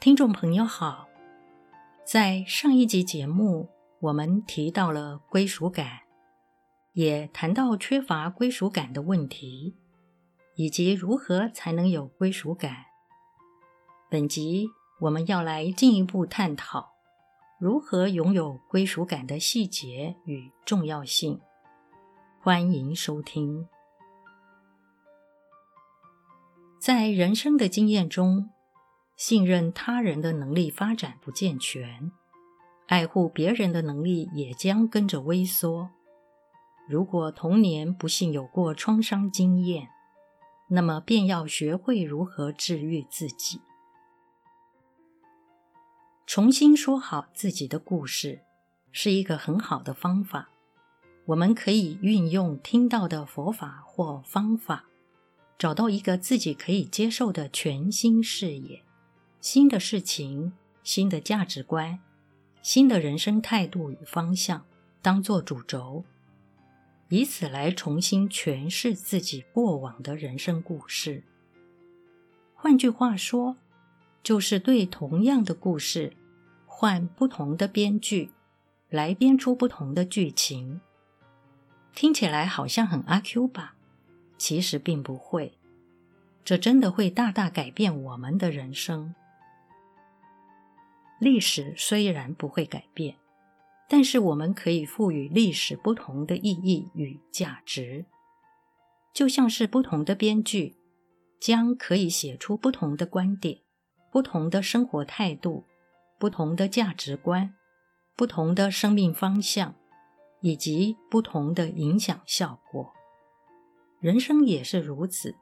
听众朋友好，在上一集节目，我们提到了归属感，也谈到缺乏归属感的问题，以及如何才能有归属感。本集我们要来进一步探讨如何拥有归属感的细节与重要性。欢迎收听。在人生的经验中，信任他人的能力发展不健全，爱护别人的能力也将跟着萎缩。如果童年不幸有过创伤经验，那么便要学会如何治愈自己，重新说好自己的故事，是一个很好的方法。我们可以运用听到的佛法或方法，找到一个自己可以接受的全新视野。新的事情、新的价值观、新的人生态度与方向，当做主轴，以此来重新诠释自己过往的人生故事。换句话说，就是对同样的故事，换不同的编剧，来编出不同的剧情。听起来好像很阿 Q 吧？其实并不会，这真的会大大改变我们的人生。历史虽然不会改变，但是我们可以赋予历史不同的意义与价值，就像是不同的编剧将可以写出不同的观点、不同的生活态度、不同的价值观、不同的生命方向，以及不同的影响效果。人生也是如此，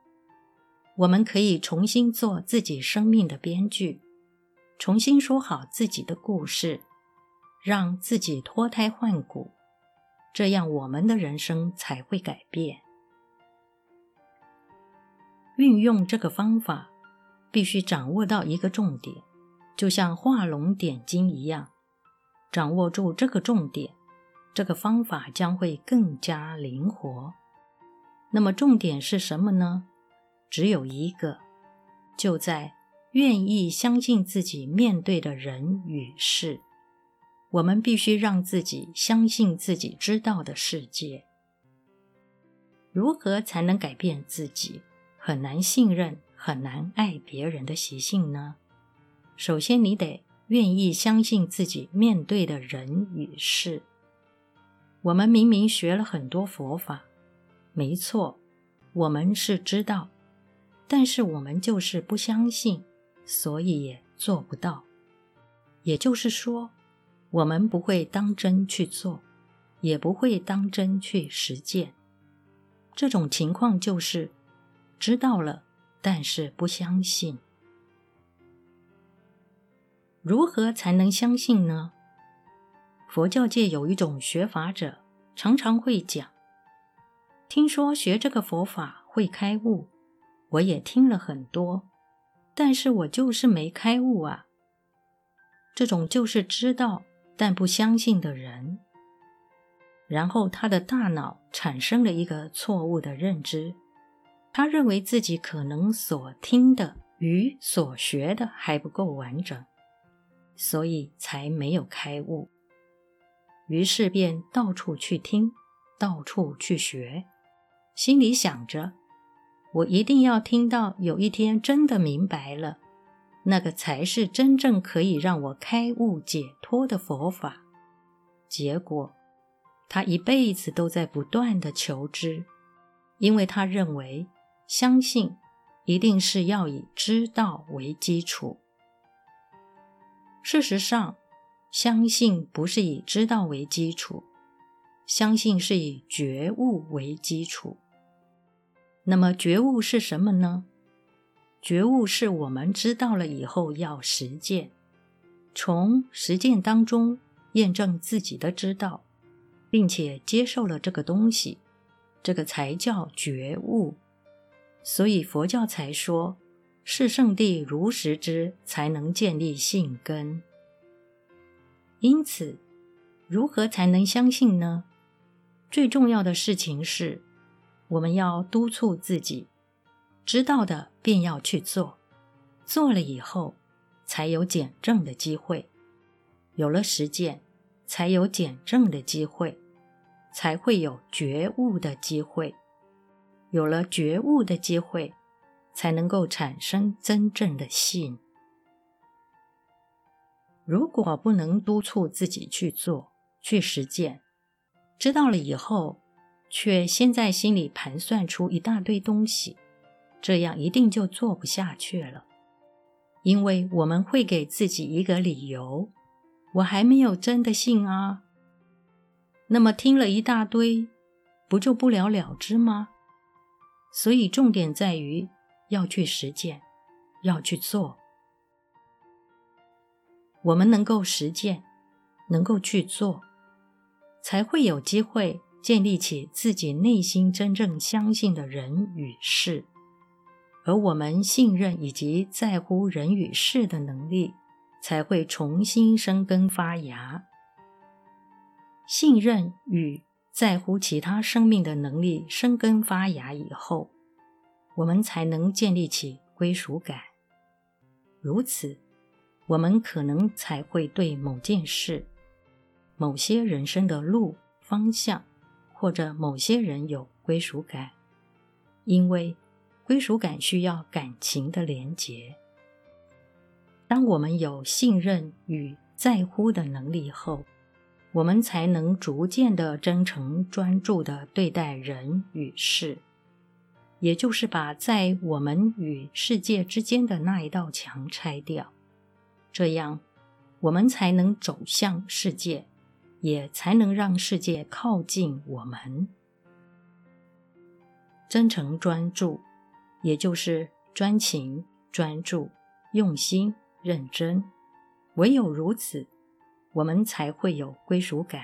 我们可以重新做自己生命的编剧。重新说好自己的故事，让自己脱胎换骨，这样我们的人生才会改变。运用这个方法，必须掌握到一个重点，就像画龙点睛一样，掌握住这个重点，这个方法将会更加灵活。那么重点是什么呢？只有一个，就在。愿意相信自己面对的人与事，我们必须让自己相信自己知道的世界。如何才能改变自己很难信任、很难爱别人的习性呢？首先，你得愿意相信自己面对的人与事。我们明明学了很多佛法，没错，我们是知道，但是我们就是不相信。所以也做不到，也就是说，我们不会当真去做，也不会当真去实践。这种情况就是知道了，但是不相信。如何才能相信呢？佛教界有一种学法者，常常会讲，听说学这个佛法会开悟，我也听了很多。但是我就是没开悟啊！这种就是知道但不相信的人，然后他的大脑产生了一个错误的认知，他认为自己可能所听的与所学的还不够完整，所以才没有开悟，于是便到处去听，到处去学，心里想着。我一定要听到有一天真的明白了，那个才是真正可以让我开悟解脱的佛法。结果，他一辈子都在不断的求知，因为他认为相信一定是要以知道为基础。事实上，相信不是以知道为基础，相信是以觉悟为基础。那么觉悟是什么呢？觉悟是我们知道了以后要实践，从实践当中验证自己的知道，并且接受了这个东西，这个才叫觉悟。所以佛教才说，是圣谛如实知，才能建立信根。因此，如何才能相信呢？最重要的事情是。我们要督促自己，知道的便要去做，做了以后，才有检证的机会；有了实践，才有检证的机会，才会有觉悟的机会；有了觉悟的机会，才能够产生真正的信。如果不能督促自己去做、去实践，知道了以后，却先在心里盘算出一大堆东西，这样一定就做不下去了。因为我们会给自己一个理由：我还没有真的信啊。那么听了一大堆，不就不了了之吗？所以重点在于要去实践，要去做。我们能够实践，能够去做，才会有机会建立起自己内心真正相信的人与事，而我们信任以及在乎人与事的能力，才会重新生根发芽。信任与在乎其他生命的能力生根发芽以后，我们才能建立起归属感。如此。我们可能才会对某件事、某些人生的路方向，或者某些人有归属感，因为归属感需要感情的连结。当我们有信任与在乎的能力后，我们才能逐渐的真诚专注的对待人与事，也就是把在我们与世界之间的那一道墙拆掉。这样，我们才能走向世界，也才能让世界靠近我们。真诚专注，也就是专情、专注、用心、认真。唯有如此，我们才会有归属感。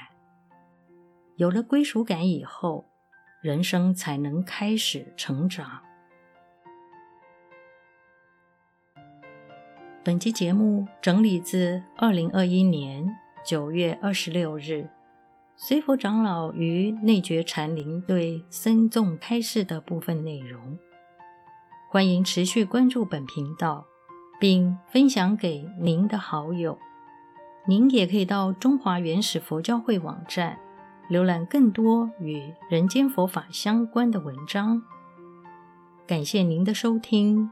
有了归属感以后，人生才能开始成长。本期节目整理自二零二一年九月二十六日，随佛长老于内觉禅林对僧众开示的部分内容。欢迎持续关注本频道，并分享给您的好友。您也可以到中华原始佛教会网站浏览更多与人间佛法相关的文章。感谢您的收听。